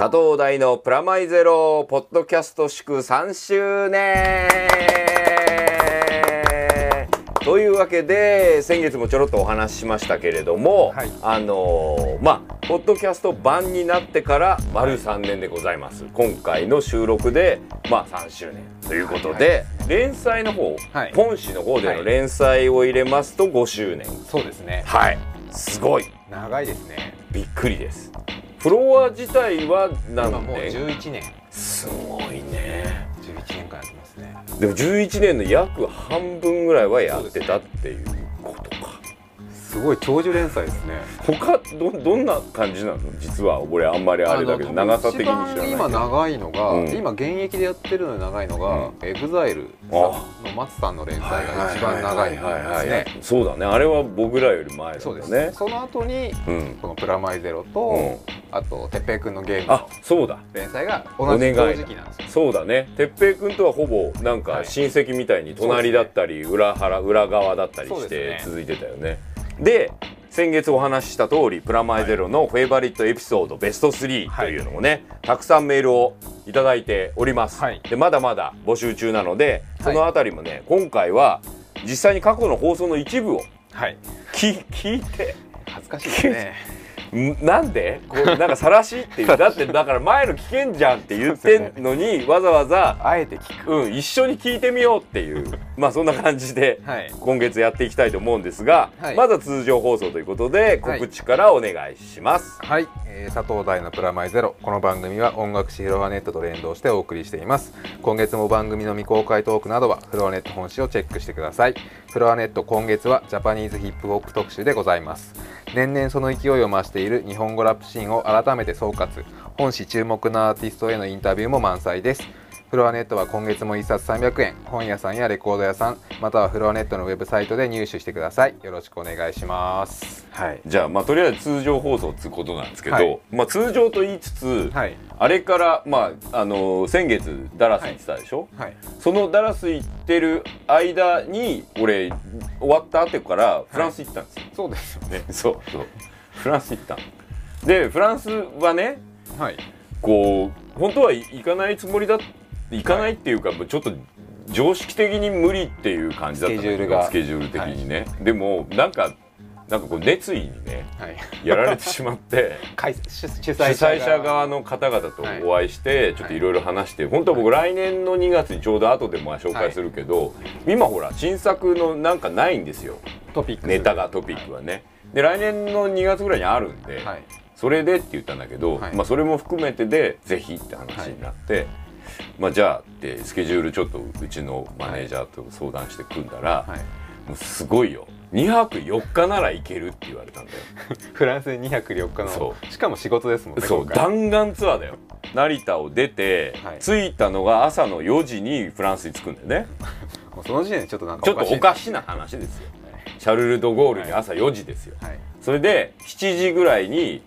佐藤大のプラマイゼロポッドキャスト祝3周年。というわけで先月もちょろっとお話ししましたけれども、はい。あのーまあポッドキャスト版になってから丸3年でございます、今回の収録でまあ3周年ということで、連載の方、はい。本誌の方でのはい。連載を入れますと5周年。そうですね。はい。すごい。長いですね。びっくりですフロア自体は何今もう年11年。すごいね。11年間やってますね。でも11年の約半分ぐらいはやってたっていうことかすごい長寿連載ですね。他どどんな感じなの？実は俺あんまりあれだけど長さ的に知らない今長いのが、うん。今現役でやってるので長いのが、うん。エグザイルの松さんの連載が一番長いんですね。そうだね。あれは僕らより前だそうです。ねその後にうん。この「プラマイゼロと」うん。あと「てっぺいくんのゲーム」あのそうだ。連載が同じ同時期なんですよ。そうだね。哲平君とはほぼなんかはい。親戚みたいに隣だったり裏腹裏側だったりして続いてたよねで先月お話しした通りプラマイゼロのフェイバリットエピソードベスト3というのもね、たくさんメールをいただいております、はい。でまだまだ募集中なのではい。そのあたりもね、今回は実際に過去の放送の一部をはい。聞 聞いて恥ずかしいですね。んなんで？こうなんか晒しっていう。だってだから前の聞けんじゃんって言ってんのにわざわざあえて聞く。うん、一緒に聞いてみようっていう。まあそんな感じではい。今月やっていきたいと思うんですが、はい。まずは通常放送ということで告知からお願いします。はい、えー佐藤大のプラマイゼロ。この番組は音楽誌フロアネットと連動してお送りしています。今月も番組の未公開トークなどはフロアネット本誌をチェックしてくださいフロアネット今月はジャパニーズヒップホップ特集でございます。年々その勢いを増している日本語ラップシーンを改めて総括。本誌注目のアーティストへのインタビューも満載です。フロアネットは今月も1冊300円。本屋さんやレコード屋さんまたはフロアネットのウェブサイトで入手してください。よろしくお願いします。はい、じゃあまあとりあえず通常放送っていうことなんですけど、はい。まあ通常と言いつつ、はい。あれからまああの先月ダラス行ってたでしょ、はい。そのダラス行ってる間に俺終わった後からフランス行ったんですよ。そうですよね。ね、そうそう。フランス行ったの。でフランスはねはい。こう本当は行かないつもりだ行かないっていうか、ちょっと常識的に無理っていう感じだったスケジュールが。スケジュール的にね、でもなんかなんかこう熱意にねはい。やられてしまって。開主催者側の方々とお会いしてちょっといろいろ話して、本当は僕来年の2月にちょうど後でも紹介するけど、今ほら新作のなんかないんですよ。トピックス。ネタがトピックはね、で来年の2月ぐらいにあるんで、はい。それでって言ったんだけど、はい。まあそれも含めてでぜひって話になって、まあじゃあってスケジュールちょっとうちのマネージャーと相談して組んだら、はい。もうすごいよ。2泊4日なら行けるって言われたんだよ。フランスに2泊4日そのしかも仕事ですもんねそう弾丸ツアーだよ。成田を出て、はい。着いたのが朝の4時にフランスに着くんだよね。もうその時点でちょっとなんかちょっとおいかしな話ですよ。シャルル・ド・ゴールに朝4時ですよ、はい。それで7時ぐらいに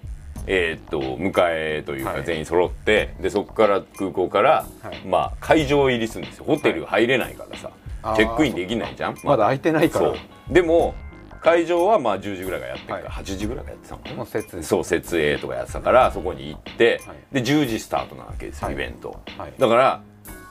えーっと迎えというはい。か全員揃って、でそこから空港から、はい。まあ会場入りするんですよ。ホテル入れないからさ、チェックインできないじゃん。まだ空いてないから。そう。でも会場はまあ10時ぐらいがやってるから、はい。8時ぐらいがやってたのかな。もう説ですそう設営とかやってたからそこに行って、はい。で10時スタートなわけですよ、はい。イベント。はい。だから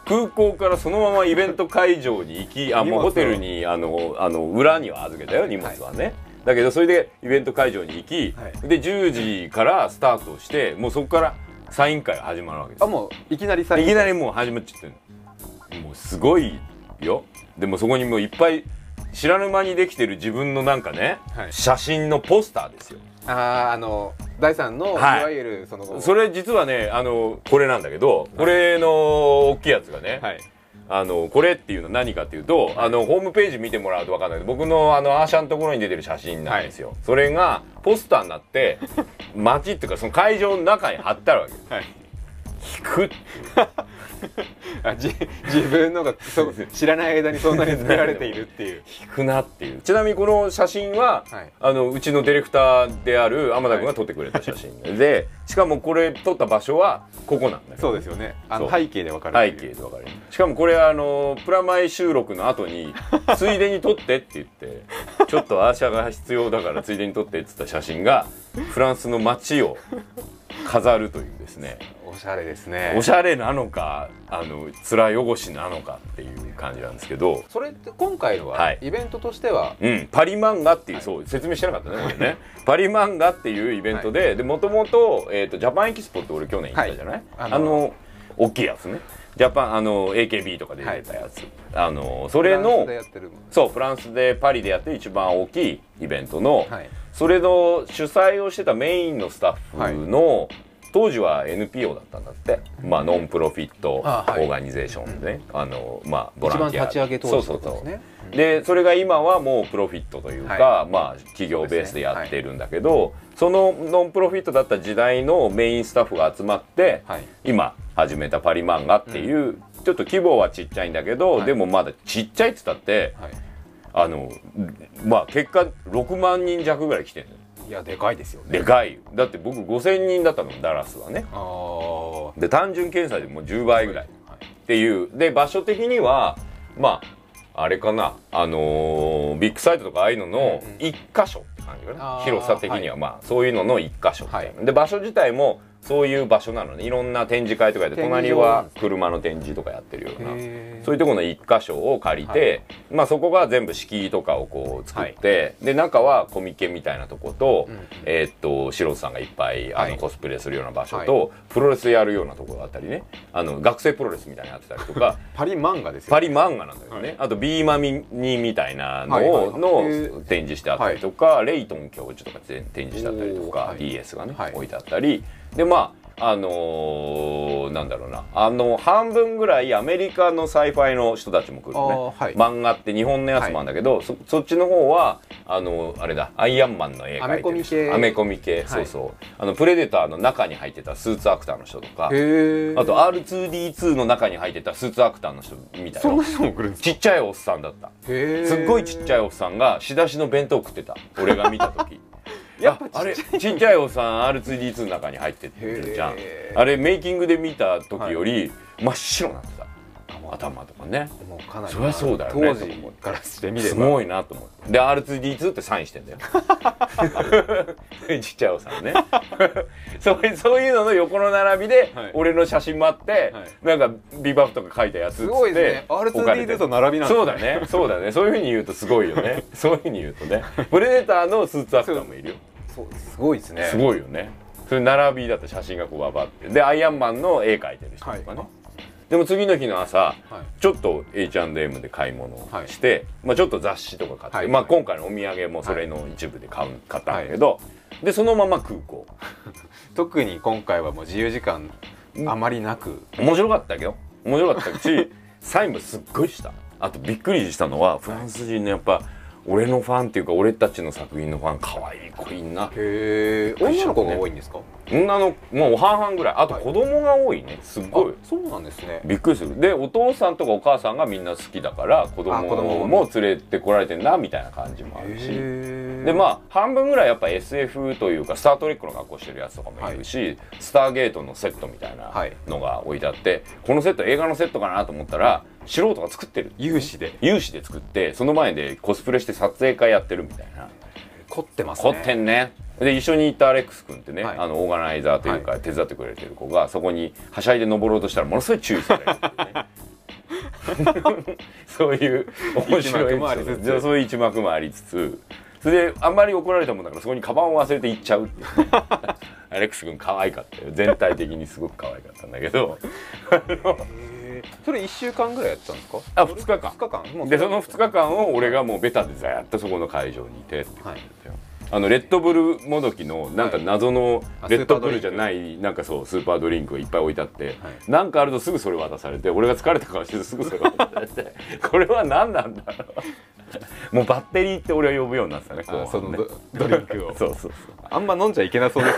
空港からそのままイベント会場に行きあもうホテルにあのあの裏には預けたよ荷物はね、だけどそれでイベント会場に行き、はい。で10時からスタートしてもうそこからサイン会が始まるわけです。あもういきなりさいきなりもう始まっちゃってる。もうすごいよ。でもそこにもういっぱい知らぬ間にできてる自分のなんかね、はい。写真のポスターですよ。あーあの第三の、はい。い、わゆるそのそれ実はねあのこれなんだけどこれの大きいやつがね、はいあのこれっていうのは何かっていうと、あのホームページ見てもらうと分かんない。けど僕のあのアーシャのところに出てる写真なんですよ、それがポスターになって 街っていうかその会場の中に貼ってあるわけはい引く。あじ自分のがそ知らない間にそんなに作られているっていう。引くなっていう。ちなみにこの写真は、はい。あのうちのディレクターである天田君が撮ってくれた写真で、しかもこれ撮った場所はここなんだよ。そうですよね。あの背景でわかる背景で分かる。しかもこれあのプラマイ収録の後に ついでに撮ってって言ってちょっとアーシャが必要だからついでに撮ってって言った写真がフランスの街を飾るというですねおおしゃれですね。おしゃれなのかあの面汚しなのかっていう感じなんですけど。それって今回のは、はい。イベントとしては？うん、パリ漫画っていう、はい。そう説明してなかったね俺ね。パリ漫画っていうイベントで、でもともと,、えー、とジャパンエキスポって俺去年行ったじゃない、はい。ああのの大きいやつね。ジャパンあの AKB とかで出てたやつ、あのそれのそうフランスでパリでやってる一番大きいイベントの、はい。それの主催をしてたメインのスタッフの、当時は NPO だったんだって、まあノンプロフィットオーガニゼーションでね、あのまあボランティア。立ち上げ当時そうそうそう。でそれが今はもうプロフィットというか、はまあ企業ベースでやってるんだけどそ,、のノンプロフィットだった時代のメインスタッフが集まって、はい。今始めたパリ漫画っていう、ちょっと規模はちっちゃいんだけど、はい。でもまだちっちゃいっつったってはい。あのまあ結果6万人弱ぐらい来てるのよいやでかいですよね。でかいよ。だって僕5,000人だったのダラスはね。ああはで単純検査でもう10倍ぐらい。いっていう。で場所的にはまああれかな。あのービッグサイトとかああいうののうん一箇所って感じかな、広さ的には、まあそういうのの一箇所みたい。で場所自体もそういう場所なのね。いろんな展示会とかやって展示隣は車の展示とかやってるようなそういうところの一箇所を借りて、まあそこが全部敷居とかをこう作って、で中はコミケみたいなとこと、うんうん。えーっと素人さんがいっぱいあはい。のコスプレするような場所と、プロレスやるようなところがあったりね。あの学生プロレスみたいなのやってたりとか パリ漫画ですよパリ漫画なんだよね、はい。あとビーマミニみたいなのはいはいをのー。展示してあったりとか、レイトン教授とか展示してあったりとか、DS がね、はい。置いてあったりでまああのーなんだろうな。あの半分ぐらいアメリカの sci-fi の人たちも来るのね、はい。漫画って日本のやつもあるんだけど、そそっちの方はあのあれだアイアンマンの絵描いてる人。アメコミ系。アメコミ系、そうそう。あのプレデターの中に入ってたスーツアクターの人とか。あと R2D2 の中に入ってたスーツアクターの人。みたいなそんな人も来るんですか？ちっちゃいおっさんだった。すっごいちっちゃいおっさんが仕出しの弁当食ってた。俺が見た時やっぱああれちっちゃいおっさん R2D2 の中に入ってるじゃん。あれメイキングで見た時より真っ白になってた、頭とかね。もうかなりそりゃそうだよね。当時からしてみれば。すごいなと思って。で R2D2 ってサインしてんだよ。ちっちゃいおっさんね。そういうそういうのの横の並びで、はい。俺の写真もあって、なんかビバフとか書いたやつすごいね。置かれて。R2D2 と並びなんですそうだね。そうだね。そういうふうに言うとすごいよね。そういうふうに言うとね。プレデターのスーツアクターもいるよそうすごいですね。すごいよね。それ並びだった写真がこうババって。でアイアンマンの絵描いてる人とかね、はい。でも次の日の朝はい。ちょっと H&M で買い物をして、まあ、ちょっと雑誌とか買って、はい。まあ、今回のお土産もそれの一部で買う買ったんだけど、でそのまま空港。特に今回はもう自由時間あまりなく。面白かったけど。面白かったしサインもすっごいした。あとびっくりしたのはフランス人のやっぱ俺のファンっていうか俺たちの作品のファン可愛い子いんな。へえ女の子が多いんですか？女のもう半々ぐらい。あとはい子供が多いね。すっごい。あそうなんですね。びっくりする。でお父さんとかお母さんがみんな好きだから子供も連れてこられてんなみたいな感じもあるし。へでまあ半分ぐらいやっぱ SF というか「スター・トレック」の格好してるやつとかもいるし、スターゲートのセットみたいなはい。のが置いてあって、このセット映画のセットかなと思ったら素人が作ってる。有志で。有志で作ってその前でコスプレして撮影会やってるみたいな。凝ってますね。凝ってんね。で一緒に行ったアレックス君ってね、はい。あのオーガナイザーというか、手伝ってくれてる子がそこにはしゃいで登ろうとしたらものすごい注意されるね。そういう面白いそういう一幕もありつつ。それであんまり怒られたもんだからそこにカバンを忘れて行っちゃうっていうね。アレックス君可愛かったよ。全体的にすごく可愛かったんだけど。へーそれ1週間ぐらいやってたんですか？あ2日間。2日間？もうでその2日間を俺がもうベタでずっとそこの会場にいてってはい。あのレッドブルもどきのなんか謎のあレッドブルじゃないなんかそうスーパードリンクがいっぱい置いてあって、はい。なんかあるとすぐそれ渡されて俺が疲れた顔してすぐそれ渡されて これは何なんだろう。もうバッテリーって俺は呼ぶようになってたね後あそのドドリンクを。そうそうあんま飲んじゃいけなそうです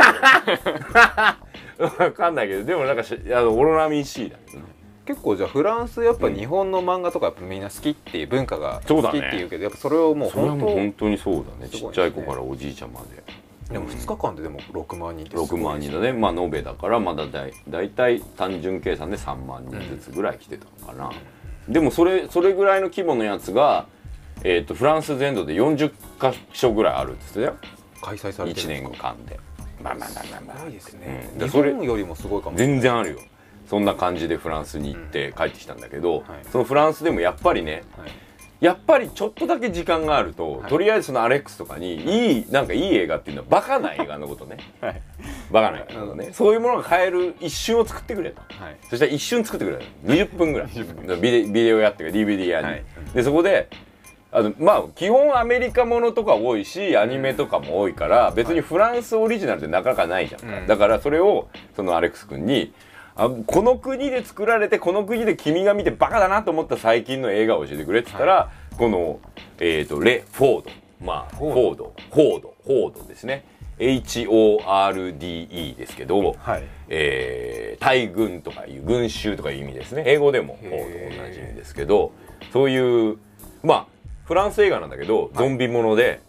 そう分かんないけどでもなんかしあのオロナミン C だけどね結構じゃあフランスやっぱ日本の漫画とかやっぱみんな好きっていう文化が好きっていうけどやっぱそれをもう本もう本当にそうだね。ちっちゃい子からおじいちゃんまで。当でも2日間ででも6万人ってすごい6万人だね。まあ延べだからまだだい大体単純計算で3万人ずつぐらい来てたのかな、でもそれそれぐらいの規模のやつが、えー、とフランス全土で40か所ぐらいあるんですよ。開催されて1るんですか？年間で。まあまあまあまあまあ。すごいですね、うん。日本よりもすごいかも全然あるよそんな感じでフランスに行って帰ってきたんだけど、はい。そのフランスでもやっぱりねはい。やっぱりちょっとだけ時間があると、はい。とりあえずそのアレックスとかにい。いなんかいい映画っていうのはバカな映画のことね。はい。バカな映画のことね、そういうものが買える一瞬を作ってくれと。はい。そしたら一瞬作ってくれた20分ぐらい。ビデビデオやってるか DVD やに、はい。でそこであのまあ基本アメリカものとか多いしアニメとかも多いから別にフランスオリジナルってなかなかないじゃんか、うん。だからそれをそのアレックス君にあこの国で作られてこの国で君が見てバカだなと思った最近の映画を教えてくれって言ったら、この、えー、とレ・フォード。まあフォード。フォード。フォード。ですね。HORDE ですけど、はい。えー大軍とかいう群衆とかいう意味ですね。英語でもフォード同じ意味ですけどそういうまあフランス映画なんだけどゾンビもので、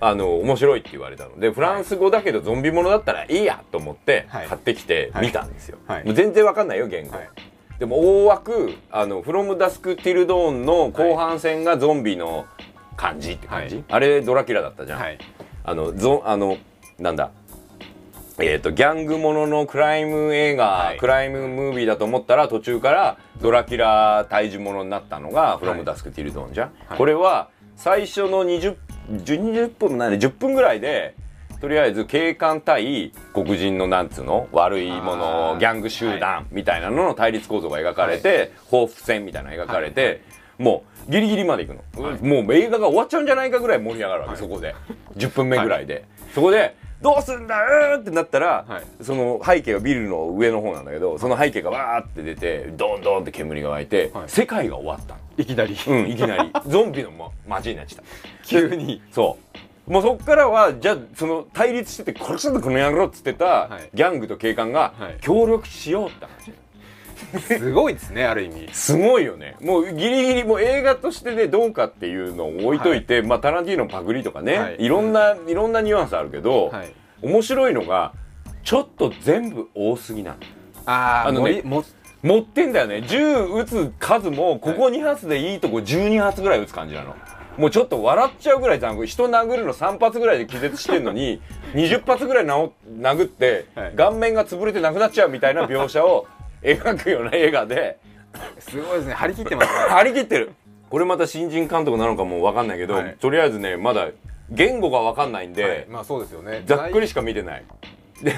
あの面白いって言われたのでフランス語だけどゾンビものだったらいいやと思ってはい。買ってきて見たんですよ、はい。もう全然わかんないよ言語、はい。でも大枠あの「フロムダスク・ティル・ドーン」の後半戦がゾンビの感じって感じ、はい。あれドラキュラだったじゃん、はい。あのゾあのなんだ？えー、とギャングもののクライム映画、はい。クライムムービーだと思ったら途中からドラキュラ退治ものになったのが「フロムダスク・ティル・ドーン」じゃん、はい。これは最初の20 20分もないね10分ぐらいでとりあえず警官対黒人のなんつうの悪いものギャング集団みたいなのの対立構造が描かれて、報復戦みたいなのが描かれて、はい。はいもうギリギリまで行くの、もう映画が終わっちゃうんじゃないかぐらい盛り上がるわけ、そこで。10分目ぐらいで、そこで「どうすんだうー!」ってなったら、はい。その背景はビルの上の方なんだけどその背景がわーって出てドンドンって煙が湧いて、はい。世界が終わったの。いきなり。うん、いきなり。ゾンビの、ま、街になっちゃった。急に。そう。もうそっからはじゃあその対立してて殺したぞこの野郎っつってた、はい。ギャングと警官がはい。協力しようって話、すごいですねある意味。すごいよね。もうギリギリもう映画としてねどうかっていうのを置いといて、まあタランティーノのパクリとかね、はい。い、ろんないろんなニュアンスあるけど、はい。面白いのがちょっと全部多すぎなの。ああのねも持ってんだよね。銃撃つ数もここ2発でいいとこ12発ぐらい撃つ感じなの。もうちょっと笑っちゃうぐらい残酷人殴るの3発ぐらいで気絶してんのに 20発ぐらい殴って、はい。顔面が潰れてなくなっちゃうみたいな描写を描くような映画で。すごいですね。張り切ってますね。張り切ってる。これまた新人監督なのかも分かんないけど、はい。とりあえずねまだ言語が分かんないんで、はい。まあそうですよね。ざっくりしか見てない。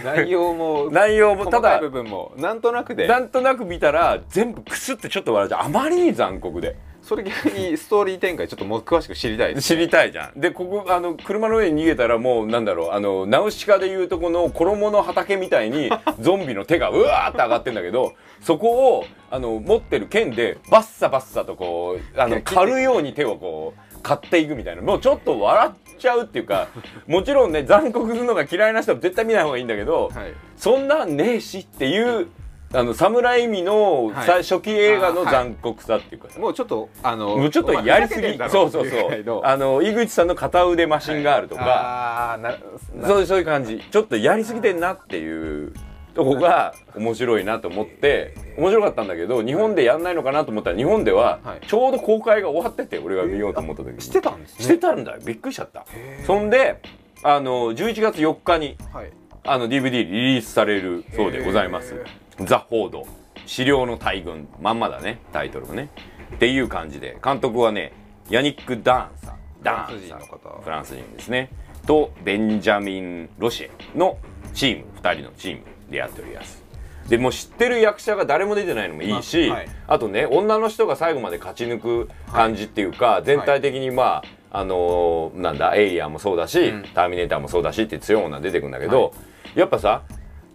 内容も内容も ただ部分もなんとなくで。なんとなく見たら全部クスってちょっと笑っちゃう。あまりに残酷でそれ逆にストーリー展開ちょっともう詳しく知りたいです知りたいじゃん。でここあの車の上に逃げたらもうなんだろうあのナウシカでいうとこの衣の畑みたいに ゾンビの手がうわーって上がってんだけどそこをあの持ってる剣でバッサバッサとこうあの刈るように手をこう買っていくみたいな。もうちょっと笑っちゃうっていうか もちろんね残酷するのが嫌いな人は絶対見ない方がいいんだけど、はい。そんなんねえしっていうあの侍味のはい。さ初期映画の残酷さっていうかさ。もうちょっとあのもうちょっとやりすぎそうそうそう。あの井口さんの片腕マシンガールとか、ああーななそうそういう感じ。ちょっとやりすぎてんなっていうとこが面白いなと思って面白かったんだけど日本でやんないのかなと思ったら日本でははい。ちょうど公開が終わってて俺が見ようと思った時に。してたんですね？してたんだよ。びっくりしちゃった。そんであの11月4日にはい。あの DVD リリースされるそうでございます。へ「ザ・ホード。資料の大群」まんまだねタイトルもね。っていう感じで。監督はねヤニック・ダーンさんダー。ンさんフランス人の方。フランス人ですね。とベンジャミン・ロシエのチーム。2人のチームでやっております。でもう知ってる役者が誰も出てないのもいいし、まあはい。あとね女の人が最後まで勝ち抜く感じっていうか、全体的にまあ、あのーなんだエイリアンもそうだし、うん。ターミネーターもそうだしって強い女出てくるんだけど、やっぱさ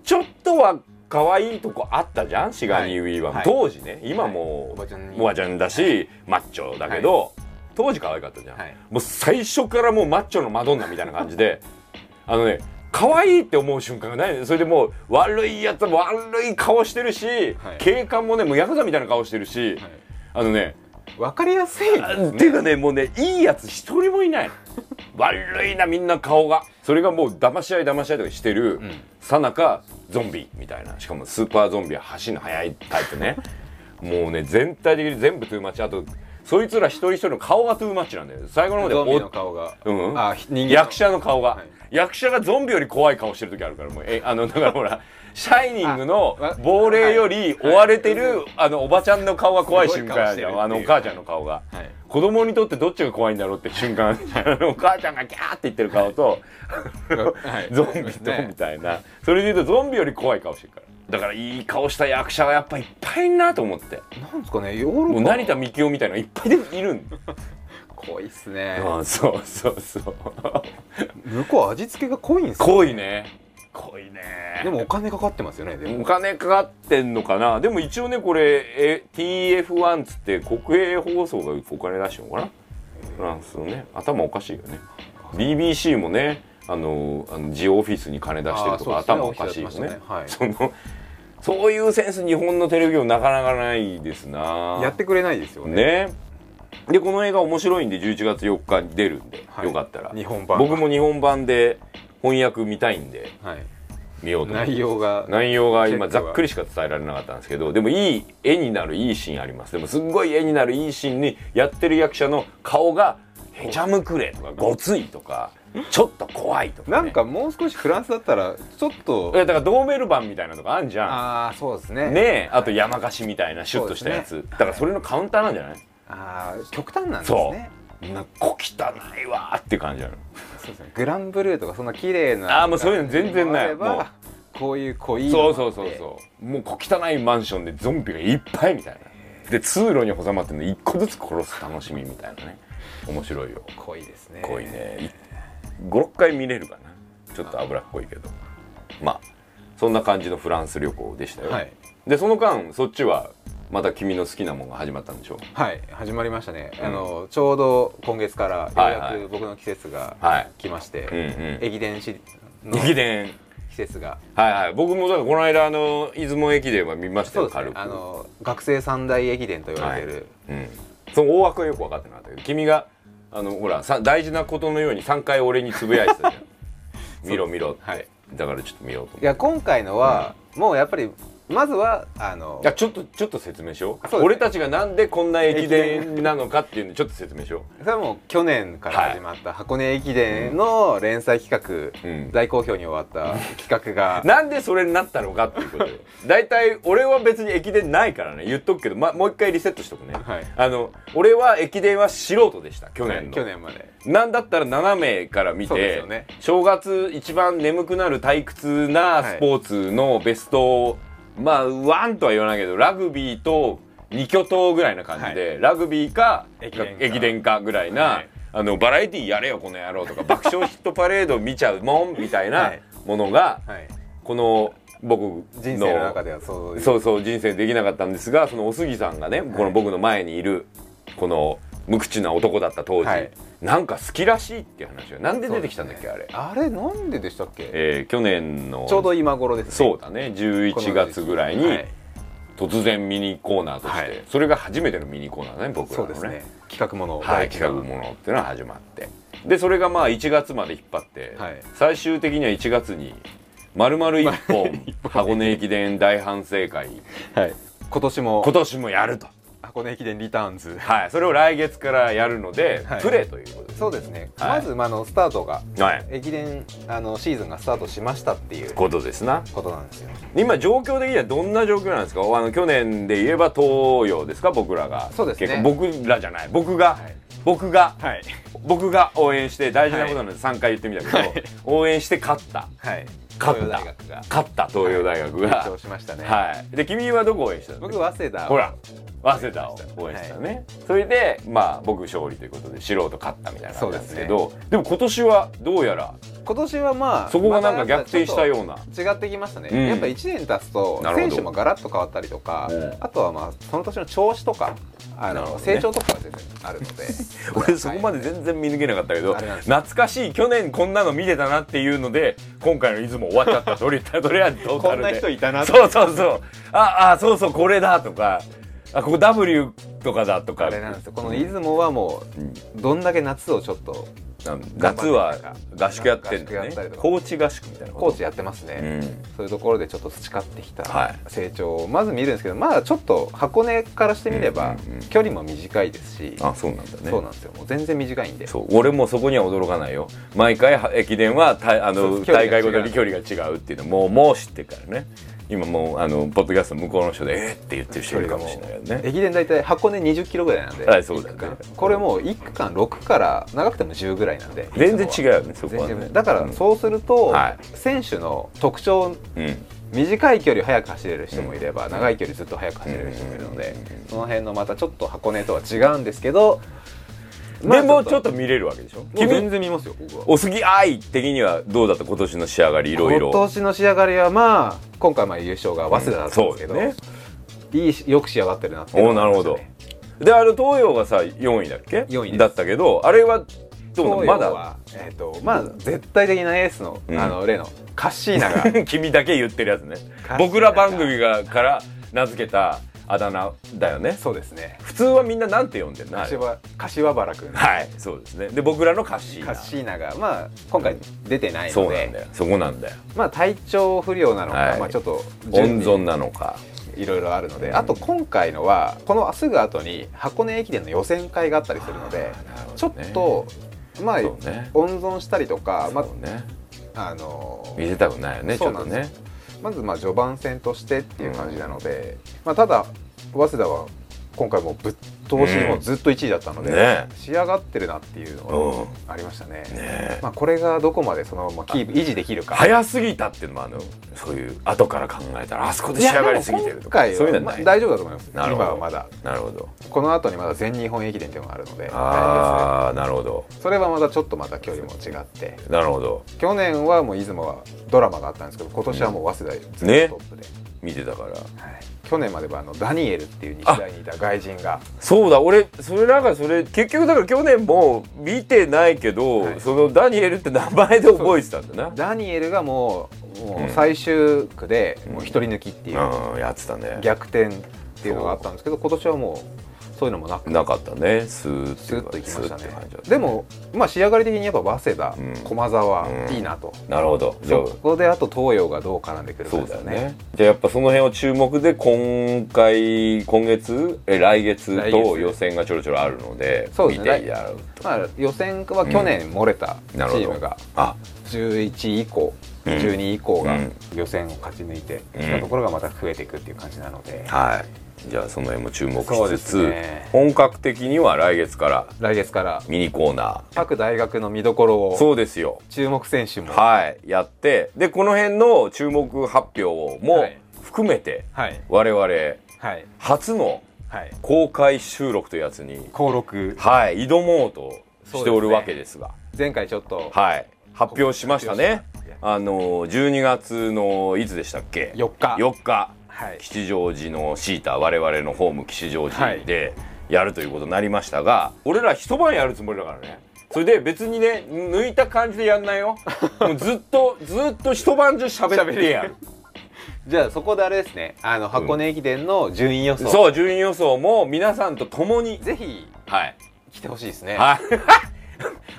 ちょっとは可愛いとこあったじゃん？シガニー・ウィーバはい。当時ね。今もおばちゃんに。おばちゃんだし、マッチョだけど、当時可愛かったじゃん、はい。もう最初からもうマッチョのマドンナみたいな感じで。あのね可愛いって思う瞬間がないのそれでもう悪いやつも悪い顔してるし、はい。警官もねもうヤクザみたいな顔してるし、はい。あのねわかりやすいですね。っていうかねもうねいいやつ一人もいない。の 悪いなみんな顔が。それがもう騙し合い騙し合いとかしてるん。さなかゾンビみたいな。しかもスーパーゾンビは走るの速いタイプね。もうね全体的に全部トゥーマッチ。あとそいつら一人一人の顔がトゥーマッチなんだよ最後の方でゾンビのお顔が、うん。あ人間の。役者の顔が、はい。役者がゾンビより怖い顔してる時あるからもう。えあのだからほら「シャイニング」の亡霊より追われてる、あのおばちゃんの顔が怖い瞬間あるじゃんあのお母ちゃんの顔が。はい。子供にとってどっちが怖いんだろうって瞬間。お母ちゃんがギャーって言ってる顔とはい。ゾンビとみたいな。それで言うとゾンビより怖い顔してるから。だからいい顔した役者がやっぱいっぱいいんなと思って。なんですかねヨーロッパ成田幹雄みたいなのいっぱいでいるん濃いっすね。うんそうそうそう。向こう味付けが濃いんですよ。濃いね濃いね。でもお金かかってますよねでも。お金かかってんのかな？でも一応ねこれえ TF1 つって国営放送がお金出してるのかな？フランスのね。頭おかしいよね。BBC もねあのあのジオオフィスに金出してるとかね。頭おかしいよね。オフィスやってまそのそういうセンス日本のテレビ業なかなかないですな。やってくれないですよね。ね。でこの映画面白いんで11月4日に出るんで、はい。よかったら。日本版僕も日本版で翻訳見たいんではい。見ようと内容が内容が今ざっくりしか伝えられなかったんですけどでもいい絵になるいいシーンあります。でもすっごい絵になるいいシーンにやってる役者の顔がへちゃむくれとかごついとかちょっと怖いとか、ね、なんかもう少しフランスだったらちょっといやだからドーベルバンみたいなとかあんじゃああそうですね。んねえ。あと山菓子みたいなシュッとしたやつ、ね。だからそれのカウンターなんじゃない？ああ極端なんですそう。ねなんか小汚いわーって感じなのそうですね。グランブルーとかそんな綺麗なあーもうそういうの全然ない。もう。こういう濃いそうそうそうそう。もう小汚いマンションでゾンビがいっぱいみたいな。で通路に挟まってるの一個ずつ殺す楽しみみたいなね。面白いよ。濃いですね。濃いね。56回見れるかな。ちょっと脂っこいけど。まあそんな感じのフランス旅行でしたよ、はい。でその間そっちはまた君の好きなものが始まったんでしょはい始まりましたね、うん。あのちょうど今月からようはいはい。やく僕の季節がはい。来まして、うんうん。駅伝しの駅伝。季節が。はいはい。僕もだからこの間あの出雲駅伝は見ましたそうですね。よ軽く。あの学生三大駅伝と言われてる、うん、その大枠はよく分かってなかったけど君があのほらさ大事なことのように3回俺につぶやいてたじゃん。見ろ見ろって、はい。だからちょっと見ようと思って。いや今回のは、もうやっぱりまずはあのいやちょっとちょっと説明しよう。ね俺たちがなんでこんな駅伝なのかっていうのちょっと説明しよそれはもう去年から始まった箱根駅伝の連載企画、うん。大好評に終わった企画が。う なんでそれになったのかっていうこと。で 大体俺は別に駅伝ないからね。言っとくけど、ま、もう一回リセットしとくね、はい。あの俺は駅伝は素人でした去年の、去年まで。なんだったら斜めから見て、よね。正月一番眠くなる退屈なスポーツのベスト、まあワンとは言わないけどラグビーと二巨頭ぐらいな感じで、ラグビーか駅伝か。ぐらいな、はい。あのバラエティーやれよこの野郎とか爆笑ヒットパレード見ちゃうもんみたいはない。ものが、はい。この僕の人生の中ではそうそう人生できなかったんですがそのお杉さんがね、この僕の前にいるこの無口な男だった当時、はい。なんか好きらしいっていう話がなんで出てきたんだっけ、あれ、あれなんででしたっけ？えー去年のちょうど今頃ですね。そうだね。11月ぐらいにはい。突然ミニコーナーとして、はい。それが初めてのミニコーナーだね僕らのね。そうですね。企画ものはい、企画ものっていうのが始まって。でそれがまあ1月まで引っ張って、はい。最終的には1月に丸々1本 箱根駅伝大反省会。はい。今年も。今年もやると箱根駅伝リターンズ。はい、それを来月からやるので、はい。プレということです。そうですね、はい。まず、まあ、あのスタートがはい、駅伝あのシーズンがスタートしましたっていうことですな。ことなんですよ。今状況的にはどんな状況なんですか？あの去年で言えば東洋ですか、僕らが。そうですね。結構僕らじゃない、僕が、はい。僕が、はい。僕が応援して大事なことなので3回言ってみたけど、はい。応援して勝った、はい。勝った。東洋大学が。勝った東洋大学優が。勝しましたね、はい。で君はどこを応援したの？僕早稲田ほら。早稲田を応援したね、それでまあ僕勝利ということで素人勝ったみたいな感じですけどでも今年はどうやら今年はまあそこがなんか逆転したような、違ってきましたね、うん。やっぱ1年経つとなるほど。選手もガラッと変わったりとか、うん。あとはまあその年の調子とかあの、ね。成長とかが全然あるので。俺そこまで全然見抜けなかったけど、あれなんです。懐かしい去年こんなの見てたなっていうので今回の出雲終わっちゃった。とりとりあえずトータルで。こんな人いたなそうそうそう。ああそうそうこれだとかあここ W とかだとか。あれなんですよ。この出雲はもうどんだけ夏をちょっと夏は合宿やってるんでね。高知合宿みたいなこと。コーチやってますね、うん。そういうところでちょっと培ってきはたい。成長をまず見るんですけどまだちょっと箱根からしてみれば距離も短いですし、あそうなんだね。そうなんですよ。もう全然短いんで。そう。俺もそこには驚かないよ。毎回は駅伝はたあの大会ごとに距離が違うっていうのもうもう知ってるからね今もうあのポッドキャスト向こうの人でえー、って言ってる人いるかもしれないよね。駅伝大体箱根20キロぐらいなんで、はいそうだよねこれもう1区間6から長くても10ぐらいなんで全然違ううよねそこはね。だからそうすると、はい。選手の特徴うん、うん短い距離を速く走れる人もいれば、長い距離ずっと速く走れる人もいるので、その辺のまたちょっと箱根とは違うんですけど、でもちょっとと見れるわけでしょ？君？全君然見ますよ僕は。おすぎ愛的にはどうだった今年の仕上がりいろいろ今年の仕上がりはまあ今回まあ優勝が早稲田だったんですけど、うんそうですいいしよく仕上がってるなっておなるほど。であれ東洋がさ4位だっけ？4位だったけどあれはどうまだ？は、えーとまあ、絶対的なエースの,、うん。あの例のカッシーナが 君だけ言ってるやつね。か僕ら番組がから名付けたあだ名だよね。そうですね。普通はみんななんて呼んでんの？柏柏原君はいそうですね。で僕らのカッシーナ。カッシーナが、まあ、今回出てないそうのでなんだよ。そこなんだよ。まあ、体調不良なのか、はい。まあ、ちょっと温存なのか。いろいろあるので。あと今回のはこのすぐ後に箱根駅伝の予選会があったりするのでちょっとまあ、そうね。温存したりとか、まそうね。あ、あの見せたくないよねちょっとねまずま序盤戦としてっていう感じなので、まあ、ただ早稲田は今回もぶっ通しにもうずっと1位だったので、ね。仕上がってるなっていうのうん。がありましたね。ね。まあ、これがどこまでそのままキープ維持できるか。早すぎたっていうのもあの。そういう後から考えたらあそこで仕上がりすぎてるとかそういうのはまあ大丈夫だと思います。なるほど。今はまだ。なるほど。この後にまだ全日本駅伝っていうのがあるのでああなるほど。それはまたちょっとまた距離も違って。なるほど。去年はもう出雲はドラマがあったんですけど今年はもう早稲田ずっねとトップで、見てたから。はい去年まではあのダニエルっていう日大にいた外人が。そうだ俺それなんかそれ結局だから去年も見てないけど、はい。そのダニエルって名前で覚えてたんだな。ダニエルがもうもうん。う最終区でもう一人抜きっていううん。やってたね。逆転っていうのがあったんですけど今年はもうそういうのもなく。なかったね。スーッといきましたね。でもまあ仕上がり的にやっぱ早稲田、うん。駒沢、うん。いいなと。なるほど。そこであと東洋がどう絡んでくるかそうですよね。だよね。じゃあやっぱその辺を注目で今回今月え来月と予選がちょろちょろあるのでそうですね。見てやると、まあ、予選は去年漏れたチームが。あ。11位以降、うん。12位以降がうん。予選を勝ち抜いてうん。ところがまた増えていくっていう感じなので、はいじゃあその辺も注目しつつ、ね。本格的には来月から来月から。ミニコーナ各大学の見どころーをそうですよ。注目選手もはいやってでこの辺の注目発表もはい。含めて、はい。我々はい。初のはい。公開収録というやつに登録。はい挑もうとしておるわけですが。前回ちょっとはい。発表しましたね。あの12月のいつでしたっけ？4日。4日はい。吉祥寺のシータ我々のホーム吉祥寺でやるということになりましたが、俺ら一晩やるつもりだからね。それで別にね抜いた感じでやんないよ。もうずっとずっと一晩中喋ってやる。じゃあそこであれですね。あの箱根駅伝の順位予想、そう順位予想も皆さんと共にぜひはい。来てほしいですね。は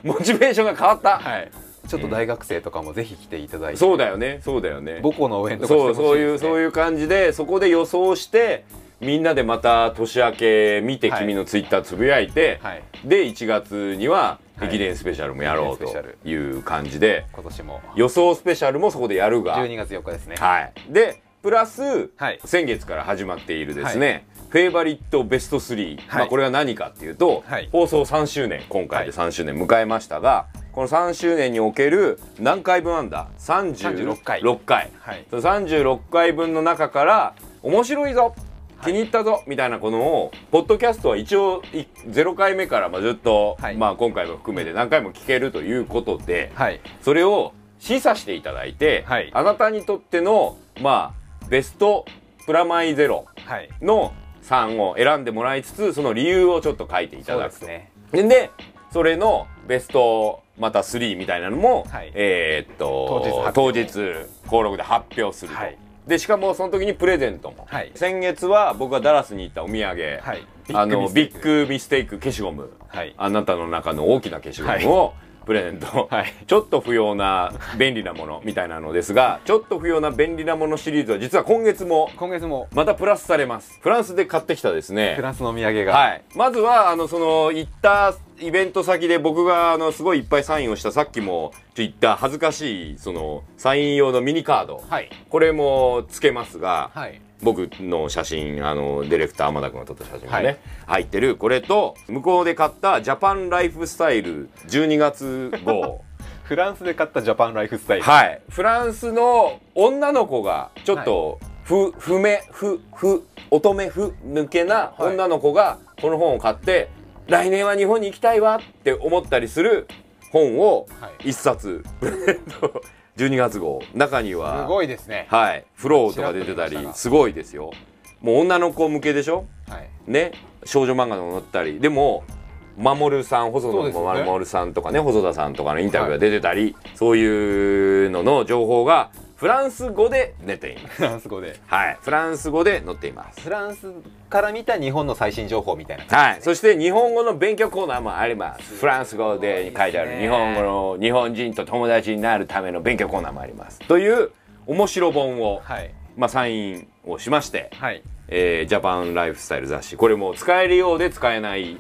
い。モチベーションが変わった、はいちょっと大学生とかもぜひ来ていただいて、そうだよね。そうだよね。母校の応援とかしてそうほしいそういうそうういう感じでそこで予想してみんなでまた年明け見てはい。君のツイッターつぶやいて、はい。で1月にははい駅伝スペシャルもやろうという感じで今年も。予想スペシャルもそこでやるが。12月4日ですね。はい。でプラス、はい。先月から始まっているですね、フェイバリットベスト3、はい。まあ、これが何かっていうと、はい。放送3周年今回で3周年迎えましたが、この3周年における何回分あんだ？36 36回。6回。はい。その36回分の中から面白いぞ気に入ったぞ、みたいなこのをポッドキャストは一応い0回目からまあずっと、はい。まあ、今回も含めて何回も聞けるということで、はい。それを示唆していただいて、はい。あなたにとってのまあベストプラマイゼロはい。の3を選んでもらいつつその理由をちょっと書いていただくと。ですね。それのベストまた3みたいなのも、はい。えーっと当日登録で発表すると、はい。でしかもその時にプレゼントも、はい。先月は僕がダラスに行ったお土産、はい。あのビッググミステイク消しゴム。はい。あなたの中の大きな消しゴムを、プレゼント、はい。ちょっと不要な便利なものみたいなのですがちょっと不要な便利なものシリーズは実は今月も今月も。またプラスされます。フランスで買ってきたですね。フランスのお土産が、はい、まずはあのその行ったイベント先で僕があのすごいいっぱいサインをしたさっきもちょ言った恥ずかしいそのサイン用のミニカード、はい。これもつけますが、はい僕の写真あのディレクター天田君が撮った写真がね、はい。入ってる。これと向こうで買ったジャパンライフスタイル12月号。フランスで買ったジャパンライフスタイル。はい。フランスの女の子がちょっと、ふ不明不不乙女不抜けなはい。女の子がこの本を買って、来年は日本に行きたいわって思ったりする本をはい。一冊プレゼント12月号。中にはすごいですね。はい。フローとか出てたりすごいですよ。もう女の子向けでしょ？はい。ね？少女漫画の載ったり。でも守さん細野守さんとかね細田さんとかのインタビューが出てたり、そういうのの情報がフランス語で出ています。フランス語で。はい。フランス語で載っています。フランスから見た日本の最新情報みたいな。はい、そして日本語の勉強コーナーもあります。フランス語で書いてある日本語の日本人と友達になるための勉強コーナーもあります。という面白本を、はい。まあ、サインをしまして、はい。えージャパンライフスタイル雑誌。これも使えるようで使えない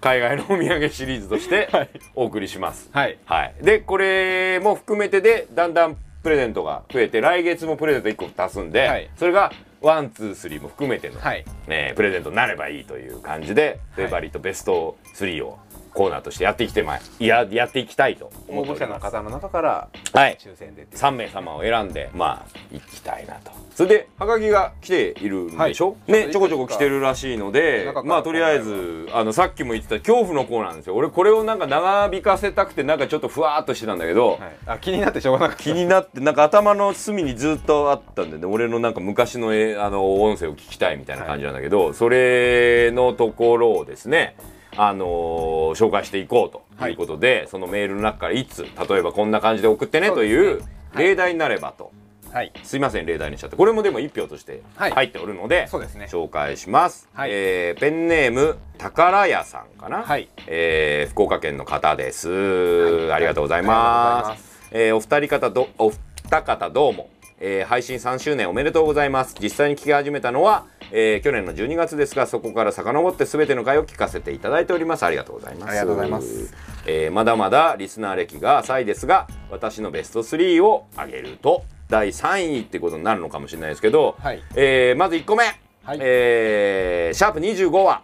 海外のお土産シリーズとしてお送りします、はい。はい、でこれも含めてでだんだんプレゼントが増えて来月もプレゼント1個足すんで、はい。それが one two three も含めての、はい。ね、プレゼントになればいいという感じで、フェイバリットベスト3をコーナーとしてやってきてまいややっていきたいと思応募者の方の中からはい。抽選でっていう。3名様を選んでまあ行きたいなと。それではがきが来ているんでしょ、はい。ねちょこちょこ来てるらしいのでまあとりあえずあのさっきも言ってた恐怖のコーナーなんですよ。俺これをなんか長引かせたくてなんかちょっとふわーっとしてたんだけど、はい。あ気になってしょうがなかった。気になってなんか頭の隅にずっとあったんでね俺のなんか昔のえあの音声を聞きたいみたいな感じなんだけど、それのところをですねあのー紹介していこうということで、そのメールの中からいつ例えばこんな感じで送ってねという例題になればと、はい。すいません例題にしちゃって。これもでも1票としてはい。入っておるので、そうですね。紹介します、はい。えーペンネーム宝屋さんかな、はい。えー福岡県の方です、い。ありがとうございます。えーお二人方どお二方どうも、えー配信3周年おめでとうございます。実際に聞き始めたのは、えー去年の12月ですがそこから遡って全ての回を聞かせていただいております。ありがとうございます。ありがとうございます、えーまだまだリスナー歴が浅いですが私のベスト3を挙げると第3位ってことになるのかもしれないですけど、はい。えーまず1個目、はい。えーシャープ25話。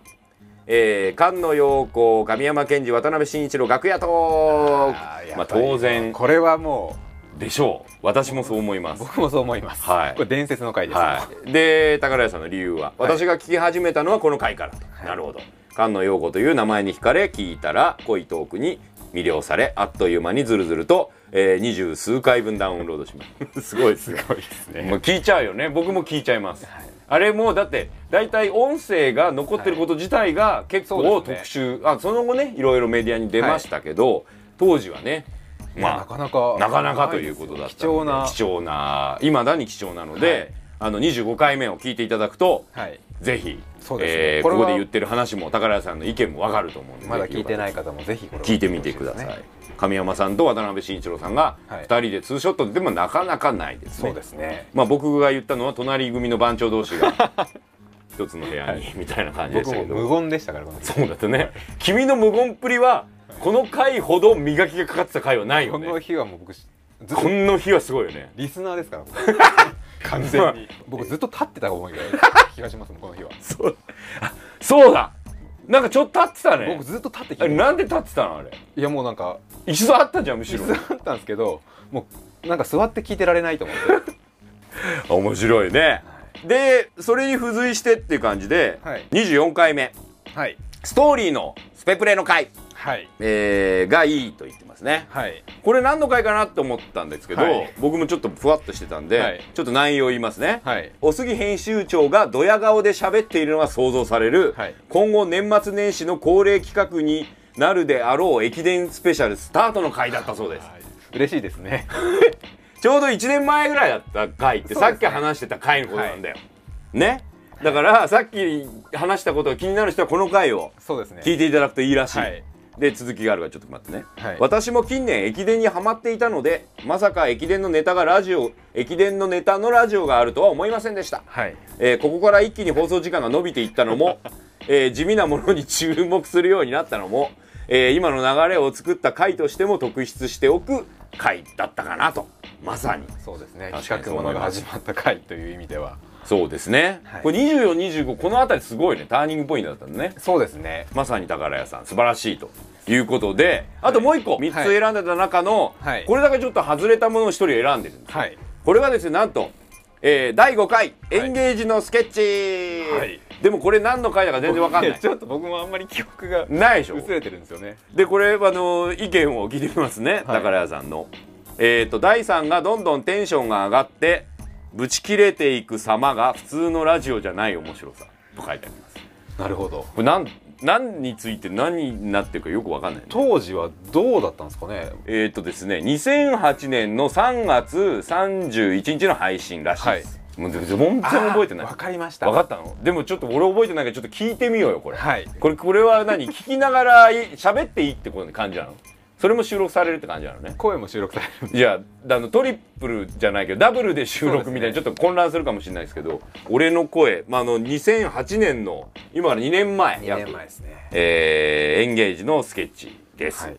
えー、菅野陽子神山健二渡辺慎一郎楽屋トーク。まあ当然。これはもでしょう。私もそう思います。う僕もそう思います。はい。これ伝説の回ですはい、で宝屋さんの理由は、私が聞き始めたのはこの回からと、い。なるほど。菅野陽子という名前に惹かれ聞いたら恋トークに魅了されあっという間にずるずると、えー、二十数回分ダウンロードします。すごいですごいですね。もう聞いちゃうよね。僕も聞いちゃいます、あれもうだって大体音声が残ってること自体が結構そうです特殊、あその後ねいろいろメディアに出ましたけど、当時はねいやなかなかなかなかということだった貴重な貴重ないまだに貴重なので、はい。あの25回目を聞いていただくとはい。ぜひ、そうですね。えーこここで言ってる話も宝屋さんの意見もわかると思うんでまだ聞いてないぜ方もぜひ聞いてみてください、ね。神山さんと渡辺慎一郎さんがはい。2人でツーショットでもなかなかないですね、そうですね。まあ僕が言ったのは隣組の番長同士が 一つの部屋にみたいな感じでし僕たけど。も無言でしたからそうだったね。君の無言っぷりはこの回ほど磨きがかかってた回はないよこのね日はもう僕ずっとこの日はすごいよね。リスナーですから僕 完全に。僕ずっと立ってた思いが気がしますもんこの日は。そう。あそうだ。なんかちょっと立ってたね。僕ずっと立ってきてあれなんで立ってたのあれ？いやもうなんか一度あったじゃんむしろ。椅子あったんですけどもうなんか座って聞いてられないと思って。面白いね。でそれに付随してっていう感じで、はい。24回目。はい。ストーリーのスペプレの回、はい。えーがいいと言ってますね。はい。これ何の回かなって思ったんですけど、はい。僕もちょっとふわっとしてたんで、はい。ちょっと内容を言いますね、はい。お杉編集長がドヤ顔で喋っているのが想像される、はい。今後年末年始の恒例企画になるであろう駅伝スペシャルスタートの回だったそうです。嬉しいですね。ちょうど1年前ぐらいだった回って、さっき話してた回のことなんだよ、ね？だからさっき話したことが気になる人はこの回をそうですね。聞いていただくといいらしい、はいで続きがあるからちょっと待ってね、はい。私も近年駅伝にはまっていたのでまさか駅伝のネタがラジオ駅伝のネタのラジオがあるとは思いませんでした、はい。えーここから一気に放送時間が伸びていったのも、えー地味なものに注目するようになったのも、えー今の流れを作った回としても特筆しておく回だったかなと。まさに。そうですね。企画ものが始まった回という意味ではそうですね、はい。これ2425この辺りすごいね。ターニングポイントだったのね。そうですね。まさに宝屋さん素晴らしいと。いうことであともう一個3つ選んでた中の、はい。これだけちょっと外れたものを1人選んでるんです、はい。これがですねなんと、えー第5回エンゲージのスケッチ、はい。でもこれ何の回だか全然わかんない。ちょっと僕もあんまり記憶がないでしょ？薄れてるんですよね。でこれあの意見を聞いてみますね、はい。宝屋さんの。えっ、と第3がどんどんテンションが上がってブチ切れていく様が普通のラジオじゃない面白さ。と書いてあります。なるほど。これ何何について何になってるかよくわかんないね。当時はどうだったんですかね？えっ、とですね2008年の3月31日の配信らしいです、もう全然覚えてない。わかりました。分かったの？でもちょっと俺覚えてないからちょっと聞いてみようよこれ、はい。これこれは何？聞きながらい喋っていいってこと感じなの？それも収録されるって感じなのね。声も収録されるじゃああのトリプルじゃないけどダブルで収録みたいなちょっと混乱するかもしれないですけど俺の声、まあ、あの2008年の今から2年前2約年前ですね。えーエンゲージのスケッチです、はい。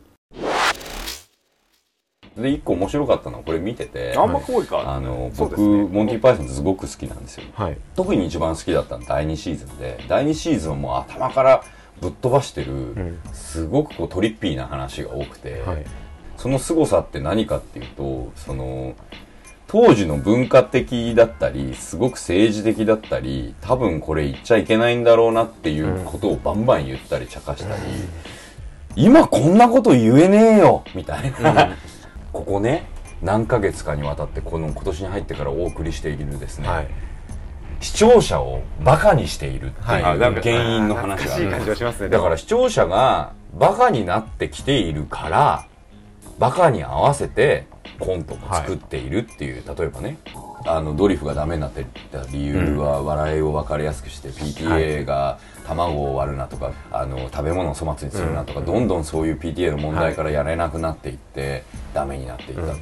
で一個面白かったのはこれ見てて。あんま濃いか、あの僕、ね。モンティパイソンすごく好きなんですよ。はい。特に一番好きだったのは第2シーズンで。第2シーズンはもう頭からぶっ飛ばしてる、ん。すごくこうトリッピーな話が多くて、はい。その凄さって何かっていうとその当時の文化的だったりすごく政治的だったり多分これ言っちゃいけないんだろうなっていうことをバンバン言ったり茶化したり、今こんなこと言えねえよみたいな、ここね何ヶ月かにわたってこの今年に入ってからお送りしているですね、はい視聴者をバカにしているっていう原因の話がある懐かしい感じがしますね。だから視聴者がバカになってきているからバカに合わせてコントも作っているっていう、例えばねあのドリフがダメになってた理由は笑いを分かりやすくして PTA が卵を割るなとかあの食べ物を粗末にするなとか、どんどんそういう PTA の問題からやれなくなっていって、ダメになっていった、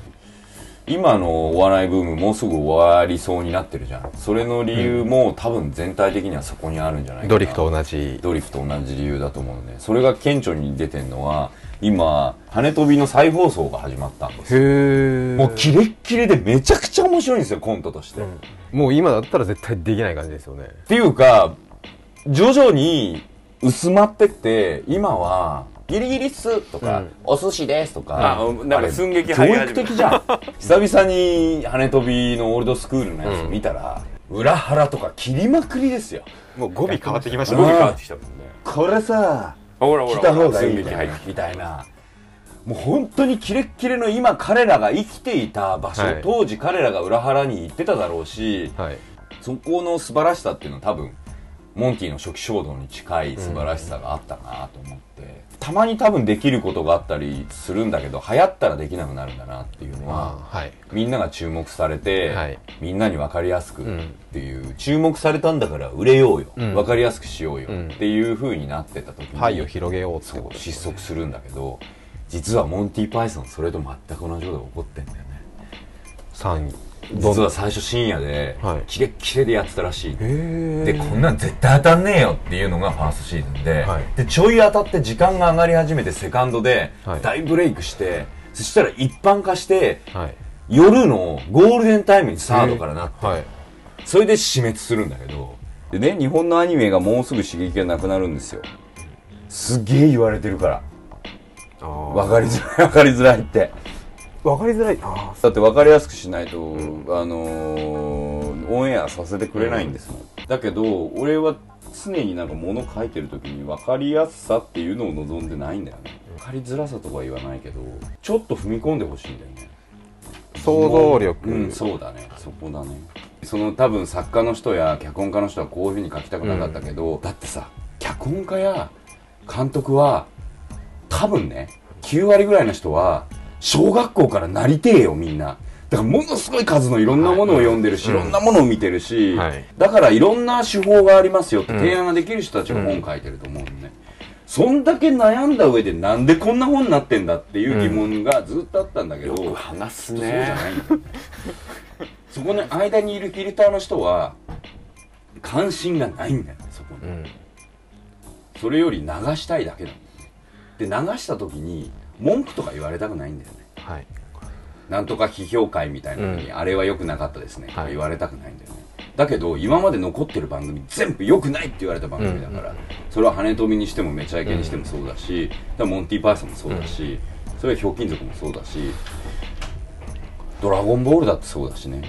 今のお笑いブームもうすぐ終わりそうになってるじゃん。それの理由も、多分全体的にはそこにあるんじゃないかな。ドリフと同じ。ドリフと同じ理由だと思うので。それが顕著に出てるのは今羽飛びの再放送が始まったんですよ。へえもうキレッキレでめちゃくちゃ面白いんですよコントとして、っもう今だったら絶対できない感じですよね。ていうか徐々に薄まってって今はギリギリっすとか、うん。お寿司ですとかあなんか寸劇教育的じゃん。久々に羽飛びのオールドスクールのやつ見たら、裏腹とか切りまくりですよ。もう語尾変わってきましすごい変わってきたもんね。これさあほらほ来たら。ほら方がいいみ寸劇入ってみたいな。もう本当にキレッキレの今彼らが生きていた場所、はい。当時彼らが裏腹に行ってただろうしはい。そこの素晴らしさっていうのは多分モンティの初期衝動に近い素晴らしさがあったなと思って、たまに多分できることがあったりするんだけど流行ったらできなくなるんだなっていうのは、あはい。みんなが注目されて、はい。みんなに分かりやすくっんていう、注目されたんだから売れようよ、うん。分かりやすくしようよ。うん。っていう風になってた時に、範囲を広げようってことです失速するんだけど実はモンティ・パイソンそれと全く同じことが起こってんだよね。3位実は最初深夜で、はい。キレッキレでやってたらしい。でこんなん絶対当たんねえよっていうのがファーストシーズンで,、はい。でちょい当たって時間が上がり始めてセカンドではい。大ブレイクして、そしたら一般化してはい。夜のゴールデンタイムにサードからなって、はい。それで死滅するんだけど。でね日本のアニメがもうすぐ刺激がなくなるんですよ。すげえ言われてるから。分かりづらい分かりづらいってわかりづらいあだって分かりやすくしないと、あのーオンエアさせてくれないんですもん、だけど俺は常になんか物書いてる時に分かりやすさっていうのを望んでないんだよね。分かりづらさとかは言わないけどちょっと踏み込んでほしいんだよね。ー想像力。うんそうだね。そこだね。その多分作家の人や脚本家の人はこういうふうに書きたくなかったけど、だってさ脚本家や監督は多分ね9割ぐらいの人は小学校からなりてえよみんな。だからものすごい数のいろんなものを読んでるし、はいいろんなものを見てるし、はい。だからいろんな手法がありますよって提案ができる人たちが本書いてると思うのね、そんだけ悩んだ上でなんでこんな本になってんだっていう疑問がずっとあったんだけど、よく話すそうじゃねないそこの間にいるフィルターの人は関心がないんだよねそこに、うん。それより流したいだけなんだで流した時に文句とか言われたくないんだよね。はい。なんとか批評会みたいなのに、うん。あれは良くなかったですね、はい。言われたくないんだよね。だけど今まで残ってる番組全部良くないって言われた番組だから、うんそれは羽富にしてもめちゃイケにしてもそうだし、だからモンティ・パイソンもそうだし、それはひょうきん族もそうだしドラゴンボールだってそうだしね、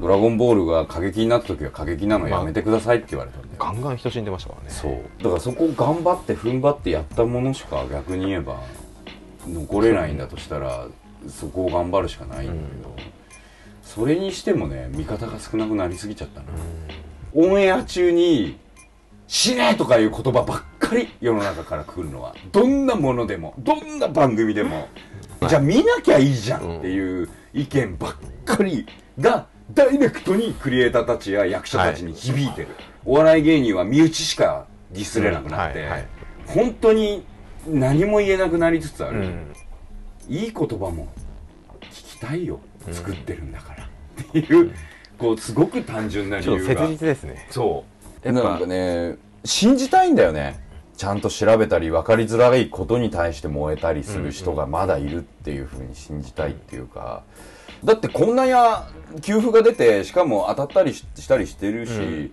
ドラゴンボールが過激になった時は過激なのやめてくださいって言われたんだよ、ガンガン人死んでましたからね。そう。だからそこを頑張って踏ん張ってやったものしか逆に言えば残れないんだとしたらそこを頑張るしかないんだけど、それにしてもね味方が少なくなりすぎちゃったな、オンエア中に「死ね!」とかいう言葉ばっかり世の中から来るのは。どんなものでもどんな番組でも、じゃあ見なきゃいいじゃんっていう意見ばっかりがダイレクトにクリエイターたちや役者たちに響いてる、お笑い芸人は身内しかディスれなくなって、本当に何も言えなくなりつつある、うん。いい言葉も聞きたいよ。作ってるんだから、っていうこうすごく単純な理ちょっと由が切実ですね。そう。やっぱ。なんかね信じたいんだよね。ちゃんと調べたり分かりづらいことに対して燃えたりする人がまだいるっていうふうに信じたいっていうか、だってこんなや給付が出てしかも当たったりししたりしてるし、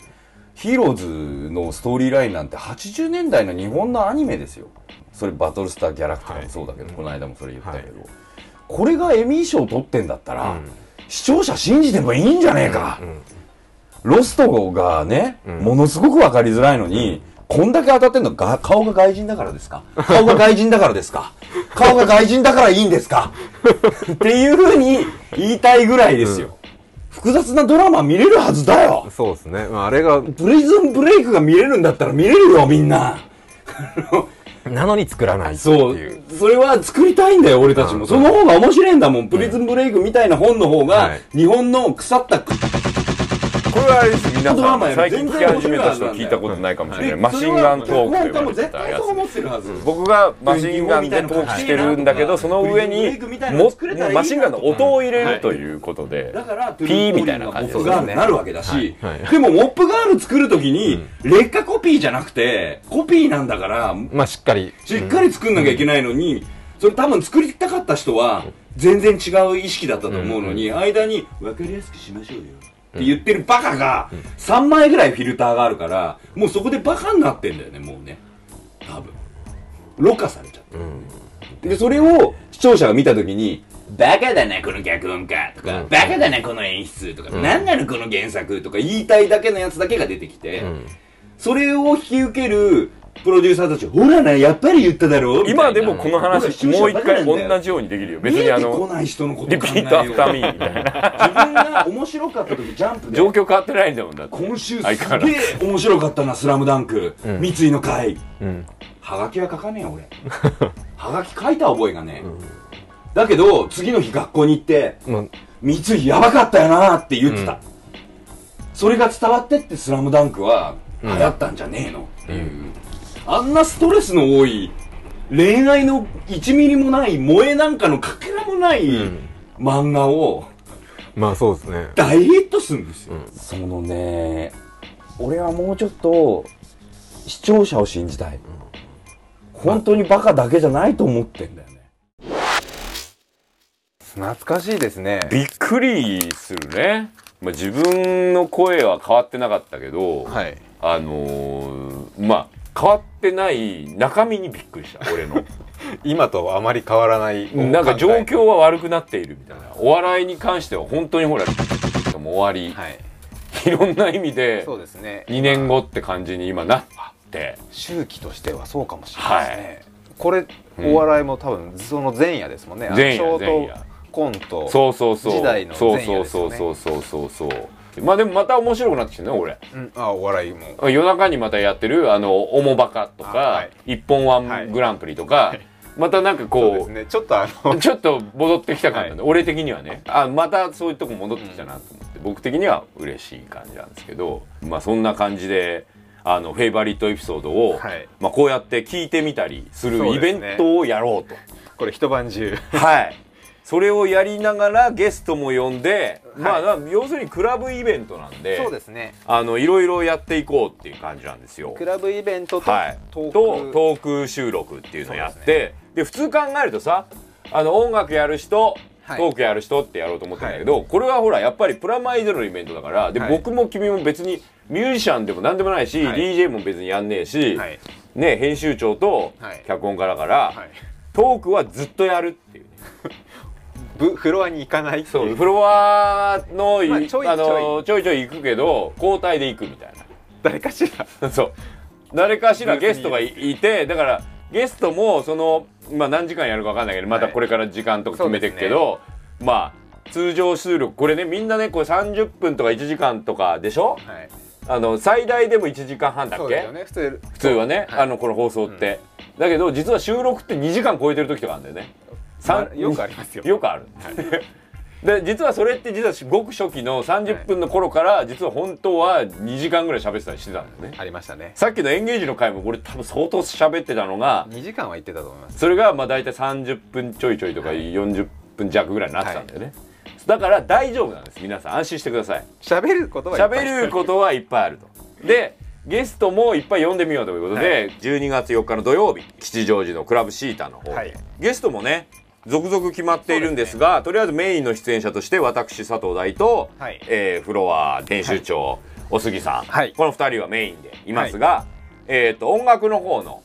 ヒーローズのストーリーラインなんて80年代の日本のアニメですよそれバトルスターギャラクターもそうだけど、この間もそれ言ったけど、これがエミー賞取ってんだったら、うん。視聴者信じてもいいんじゃねえか、うんロストがね、ん。ものすごく分かりづらいのに、こんだけ当たってんのが顔が外人だからですか？顔が外人だからですか？顔が外人だからいいんですか？っていうふうに言いたいぐらいですよ。複雑なドラマ見れるはずだよ。そうですね、まあ、あれがプリズンブレイクが見れるんだったら見れるよみんななのに作らないってそう。いう。それは作りたいんだよ俺たちも、うん。その方が面白いんだもん、プリズンブレイクみたいな本の方が、はい。日本の腐ったこれはあれです皆さん最近聞き始めた人は聞いたことないかもしれない。マシンガントークと呼ばれてた絶対そう思やつってるはず、僕がマシンガンでトークしてるんだけどその上にもマシンガンの音を入れるということでだからピーみたいな感じですね。なるわけだし、はい。はいでもモップガール作るときに、劣化コピーじゃなくてコピーなんだからまあしっかり。しっかり作んなきゃいけないのに、それ多分作りたかった人は全然違う意識だったと思うのに、間に分かりやすくしましょうよって言ってるバカが3枚ぐらいフィルターがあるからもうそこでバカになってんだよねもうね。多分。ろ過されちゃって。でそれを視聴者が見た時に「バカだなこの脚本家」とか、バカだなこの演出」とか、何なのこの原作」とか言いたいだけのやつだけが出てきて、ん。それを引き受けるプロデューサーたちほらなやっぱり言っただろう今でもこの話もう一回同じようにできるよ。別にあのない人のこと repeat after me みたいな自分が面白かった時ジャンプで。状況変わってないんだもんだって。今週すげえ面白かったな「スラムダンク、ん。三井の会。うん。はがきは書かねえよ俺。はがき書いた覚えがねえ、だけど次の日学校に行ってまあ三井やばかったよなって言ってた、それが伝わってって「スラムダンクは流行ったんじゃねえのっていう、あんなストレスの多い恋愛の1ミリもない萌えなんかのかけらもないん。漫画をまあそうですね。大ヒットするんですよ、そのね俺はもうちょっと視聴者を信じたい、本当にバカだけじゃないと思ってんだよね。懐かしいですね。びっくりするね、まあ、自分の声は変わってなかったけど、はい。あのーまあ変わってない中身にびっくりした俺の。今とあまり変わらないなんか状況は悪くなっているみたいな。お笑いに関しては本当にほらもう終わり、はい。い、ろんな意味でそうですね。2年後って感じに今なって。周期としてはそうかもしれないですね、これ、お笑いも多分その前夜ですもんね。前夜前夜。コント。そうそうそう。時代のそう前夜そうですよね。そうそうそうそうそうまあでもまた面白くなってきてるね俺。うん、あお笑いも。夜中にまたやってるあの「おもバカ」とかあはい「一本ワングランプリ」とか、またなんかこうね。ちょっとあのちょっと戻ってきた感じなんで、俺的にはね。あまたそういうとこ戻ってきたなと思って、僕的には嬉しい感じなんですけどまあそんな感じであのフェイバリットエピソードを、はい。まあ、こうやって聞いてみたりするイベントをやろうと。これ一晩中。はい。それをやりながらゲストも呼んで、まあは要するにクラブイベントなんでそうですね。あのいろいろやっていこうっていう感じなんですよ。クラブイベントとはい、トーク、とトーク収録っていうのをやってそうで,、普通考えるとさあの音楽やる人、はい。トークやる人ってやろうと思ってるんだけど、これはほらやっぱりプラマイゼロのイベントだからで、はい。僕も君も別にミュージシャンでも何でもないし、はい。DJ も別にやんねえし、はい。ね、編集長とはい。脚本家だから、はい。トークはずっとやるっていうね。ブフロアに行かないそういう。フロアの,、まあちょいあのちょいちょい行くけど交代で行くみたい誰かしら。な そう。誰かしらゲストがいいてだからゲストもその、まあ、何時間やるか分かんないけどまたこれから時間とか決めていくけど、まあ通常収録これねみんなねこれ30分とか1時間とかでしょ？はい。あの最大でも1時間半だっけ？ね。普通。普通はね、はい。あのこの放送って、だけど実は収録って2時間超えてる時とかあるんだよねよくありますよ。よくある、で実はそれって実はごく初期の30分の頃から実は本当は2時間ぐらい喋ってたりしてたんだよね。ありましたね。さっきのエンゲージの回もこれ多分相当喋ってたのが2時間は行ってたと思います。それがまあ大体30分ちょいちょいとか40分弱ぐらいになってたんだよね、だから大丈夫なんです。皆さん安心してください。喋ることはいっぱい喋ることはいっぱいあると。でゲストもいっぱい呼んでみようということで、12月4日の土曜日吉祥寺のクラブシータの方で、はい。ゲストもね続々決まっているんですがとりあえずメインの出演者として私佐藤大と、はい。えーフロア編集長、お杉さん、はい。この2人はメインでいますが、えー、と音楽の方の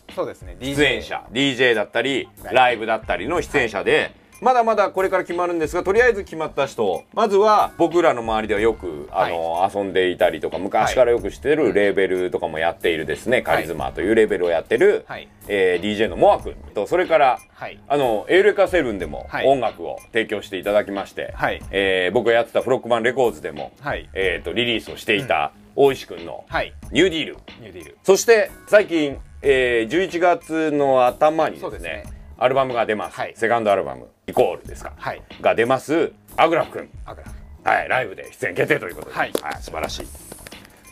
出演者 DJ だったりはいライブだったりの出演者で、まだまだこれから決まるんですがとりあえず決まった人まずは僕らの周りではよくあの、遊んでいたりとか昔からよく知ってるレーベルとかもやっているですね、カリズマというレーベルをやってる、はい。えー DJ のモア君とそれからはい。あのエウレカセブンでもはい。音楽を提供していただきまして、はい。えー僕がやってたフロッグマンレコーズでも、はい。えー、とリリースをしていた大石君のはい。ニューディール、ニューディール。そして最近、えー、11月の頭にですねアルバムが出ます、はい。セカンドアルバムイコールですか、はい。が出ます。アグラフ君。アグラはい。ライブで出演決定ということで、はい。素晴らしい。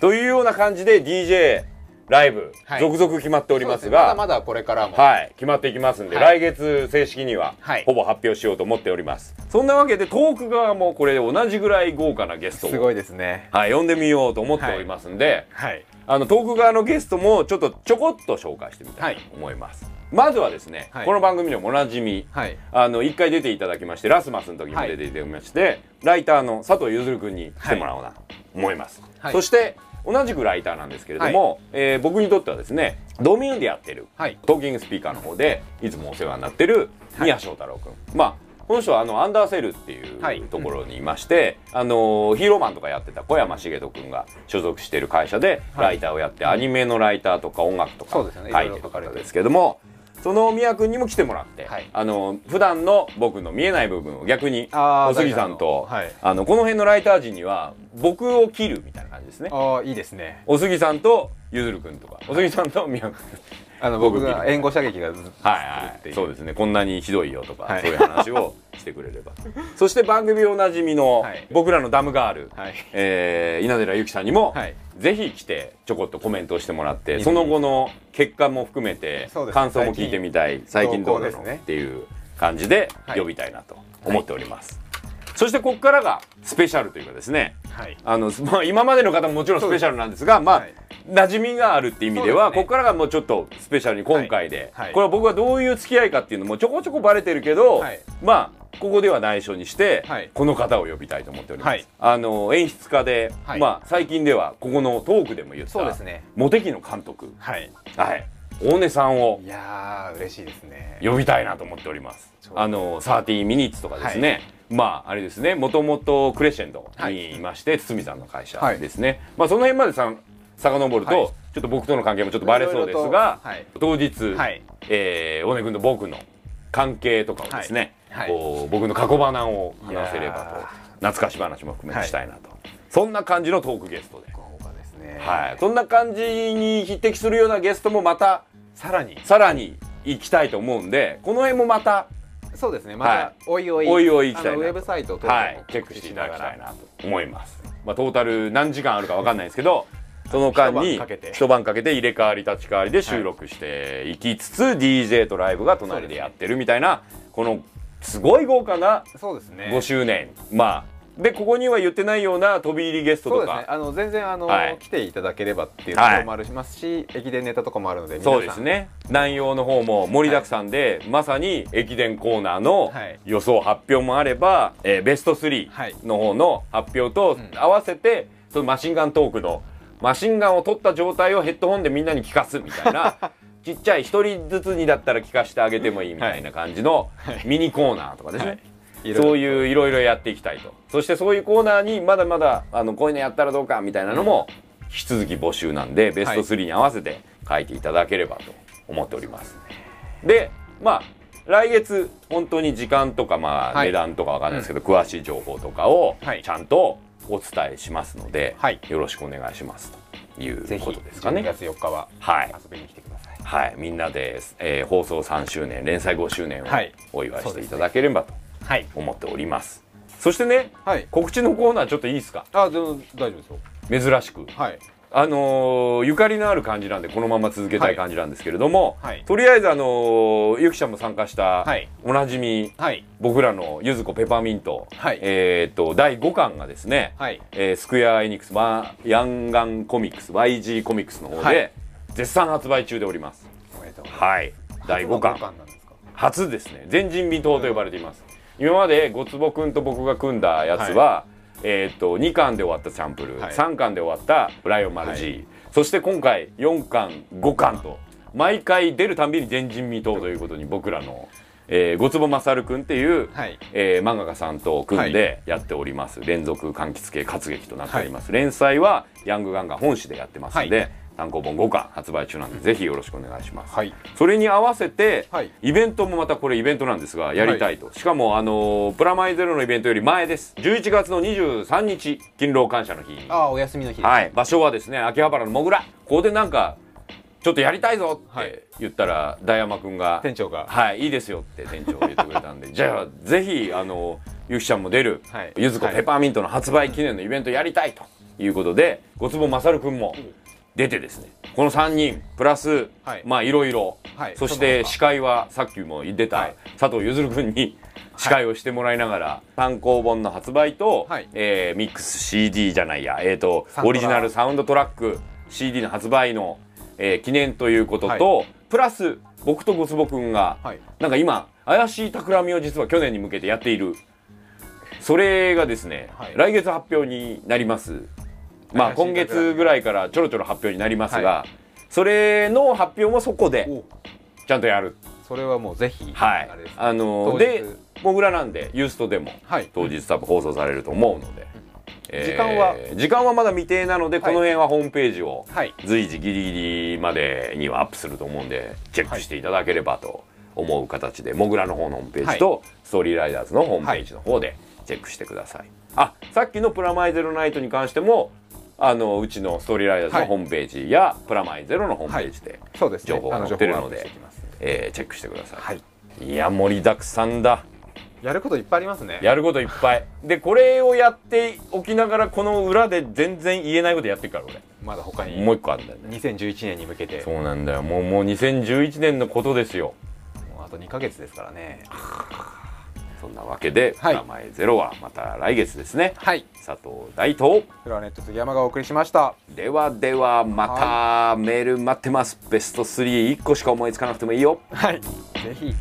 というような感じで DJ ライブ、はい。続々決まっておりますまだがまだこれからも。はい、決まっていきますんで、はい。来月正式にははい。ほぼ発表しようと思っております、そんなわけでトーク側もこれ同じぐらい豪華なゲストを。すごいですね。はい、呼んでみようと思っておりますんで、はい。あのトーク側のゲストもちょっとちょこっと紹介してみたいと思います、まずはですね、はい。この番組でもおなじみはい。あの1回出ていただきましてラスマスの時にも出ていただきまして、ライターの佐藤ゆずる君に来てもらおうなと思います、はい。そして同じくライターなんですけれども、えー僕にとってはですねドミューンでやってる、はい。トーキングスピーカーの方でいつもお世話になってる宮翔太郎君、まあこの人はあのアンダーセルっていう、はい。ところにいまして、あのヒーローマンとかやってた小山茂人君が所属している会社ではい。ライターをやって、アニメのライターとか音楽とかそうですよね。書いてる方ですけどもその宮君にも来てもらって、はい。あの普段の僕の見えない部分を逆にお杉さんと、はい。あのこの辺のライター陣には僕を切るみたいな感じですね。ああいいですね。お杉さんとゆずる君とかお杉さんと宮君あの僕僕が援護射撃がずっとはいはい、そうですね。こんなにひどいよとか、はい。そういう話をしてくれれば。そして番組おなじみの、はい。僕らのダムガール、はい。えー稲寺由紀さんにも、はい。ぜひ来てちょこっとコメントをしてもらってその後の結果も含めてそうですね。感想も聞いてみたい。最近どうなの、動向ですね。っていう感じではい。呼びたいなと思っております、そしてここからがスペシャルというかですね。はい。あの、まあ、今までの方ももちろんスペシャルなんですがまあ、はい。馴染みがあるって意味ではね。ここからがもうちょっとスペシャルに今回で、はい。はい。これは僕はどういう付き合いかっていうのもちょこちょこバレてるけど、はい。まあここでは内緒にして、はい。この方を呼びたいと思っております、はい。あの演出家で、はい。まあ最近ではここのトークでも言ったそうですね。モテキの監督。はい。はい。大根さんをいやー嬉しいですね。呼びたいなと思っております。あの30ミニッツとかですね、まああれですね。もともとクレッシェンドにいまして、堤さんの会社ですね、まあその辺までさん遡ると、はい。ちょっと僕との関係もちょっとバレそうですがいろいろ当日、はい。えー大根君と僕の関係とかをですね、はい。こう僕の過去花を話せればと懐かし話も含めてしたいなと、そんな感じのトークゲストで、豪華ですね。はい、そんな感じに匹敵するようなゲストもまたさらに。さらに行きたいと思うんでこの辺もまたそうですね。まはたおいおいおいおい行きたいウェブサイト等はい、チェックしていただきたいなと。思います。まあ、トータル何時間あるかわかんないですけど、その間に一晩かけて。入れ替わり立ち替わりで収録していきつつ、DJ とライブが隣でやってるみたいなこのすごい豪華なそうですね。5周年、まあでここには言ってないような飛び入りゲストとそうですね。かあの全然あの、はい。来ていただければっていうところもありますし、駅伝ネタとかもあるのでそうですね。内容の方も盛りだくさんで、まさに駅伝コーナーのはい。予想発表もあれば、えーベストはい。3の方の発表と合わせて、そのマシンガントークのマシンガンを取った状態をヘッドホンでみんなに聞かすみたいな ちっちゃい一人ずつにだったら聞かせてあげてもいいみたいな感じのミニコーナーとかですね、はいそういういろいろやっていきたいと。そしてそういうコーナーにまだまだあのこういうのやったらどうかみたいなのも引き続き募集なんでベスト3に合わせて書いていただければと思っております。でまあ来月本当に時間とかまあはい。値段とかわかんないですけど、詳しい情報とかをはい。ちゃんとお伝えしますので、はい。よろしくお願いしますということですか12ね月4日ははい。遊びに来てください、はい。みんなで、えー放送3周年連載5周年をはい。お祝いしていただければと。はい思っております。そしてねはい。告知のコーナーちょっといいですか？あでも大丈夫ですよ。珍しく。はい。あのーゆかりのある感じなんでこのまま続けたい感じなんですけれども、はい。とりあえずあのーゆきちゃんも参加した、はい。おなじみはい。僕らのゆずこペパーミント、はい。えっ、と第5巻がですね、はい。えースクエアエニックス、まあ、ヤンガンコミックス YG コミックスの方で、はい。絶賛発売中でおります。おめでとうはい。第5巻。初のなんですか？初ですね。前人未到と呼ばれています、今までごつぼくんと僕が組んだやつは、えー、と2巻で終わったチャンプル、はい。3巻で終わったライオンマル G、そして今回4巻5巻と毎回出るたんびに前人未到ということに僕らの、えー、ごつぼまさるくんっていう、はい。えー漫画家さんと組んでやっております、連続柑橘系活劇となっております、連載はヤングガンガン本誌でやってますので、はい単行本5巻発売中なんでぜひよろしくお願いします、はい。それに合わせて、はい。イベントもまたこれイベントなんですがやりたいと、しかもあのープラマイゼロのイベントより前です。11月の23日勤労感謝の日。にあお休みの日はい。場所はですね秋葉原のもぐら。ここでなんかちょっとやりたいぞっはい。て言ったら大山くんが店長が。はいいいですよって店長が言ってくれたんで。じゃあぜひあのゆきちゃんも出る、はい。ゆずこペパーミントの発売記念のイベントやりたいということでごつぼまさるくんも出てですねこの3人プラス、はい。まあいろいろ、はい。そして司会はさっきも出た、はい。佐藤ゆずるくんに司会をしてもらいながら、単行本の発売と、はい。えーミックス CD じゃないや、えー、とオリジナルサウンドトラック CD の発売の、えー記念ということと、はプラス僕とごつぼくんが、はい。なんか今怪しい企みを実は去年に向けてやっている。それがですね、はい。来月発表になりますまあ今月ぐらいからちょろちょろ発表になりますが、はそれの発表もそこでお。ちゃんとやる。それはもうぜひはい。あのでモグラなんでユーストでもはい。当日多分放送されると思うので、えー時間は？時間はまだ未定なので、はい。この辺はホームページをはい。随時ギリギリまでにはアップすると思うんでチェックしていただければと思う形で、モグラの方のホームページと、ストーリーライダーズのホームページの方でチェックしてください、あさっきのプラマイゼロナイトに関してもあのうちのストーリーライダーズのホームページや、プラマイゼロのホームページで、情報が載ってるので情報がアップしてきます。んでえーチェックしてください、はい。いや盛りだくさんだ。やることいっぱいありますね。やることいっぱい。でこれをやっておきながらこの裏で全然言えないことやってるからまだ他に俺もう一個あるんだよね。2011年に向けて。そうなんだよ。もうもう2011年のことですよ。もうあと2ヶ月ですからねそんなわけで「はい。名前ゼロ」はまた来月ですね。はい。佐藤大東フロアネット杉山がお送りしました。ではではまたメール待ってます。ベスト31個しか思いつかなくてもいいよ。はい。ぜひ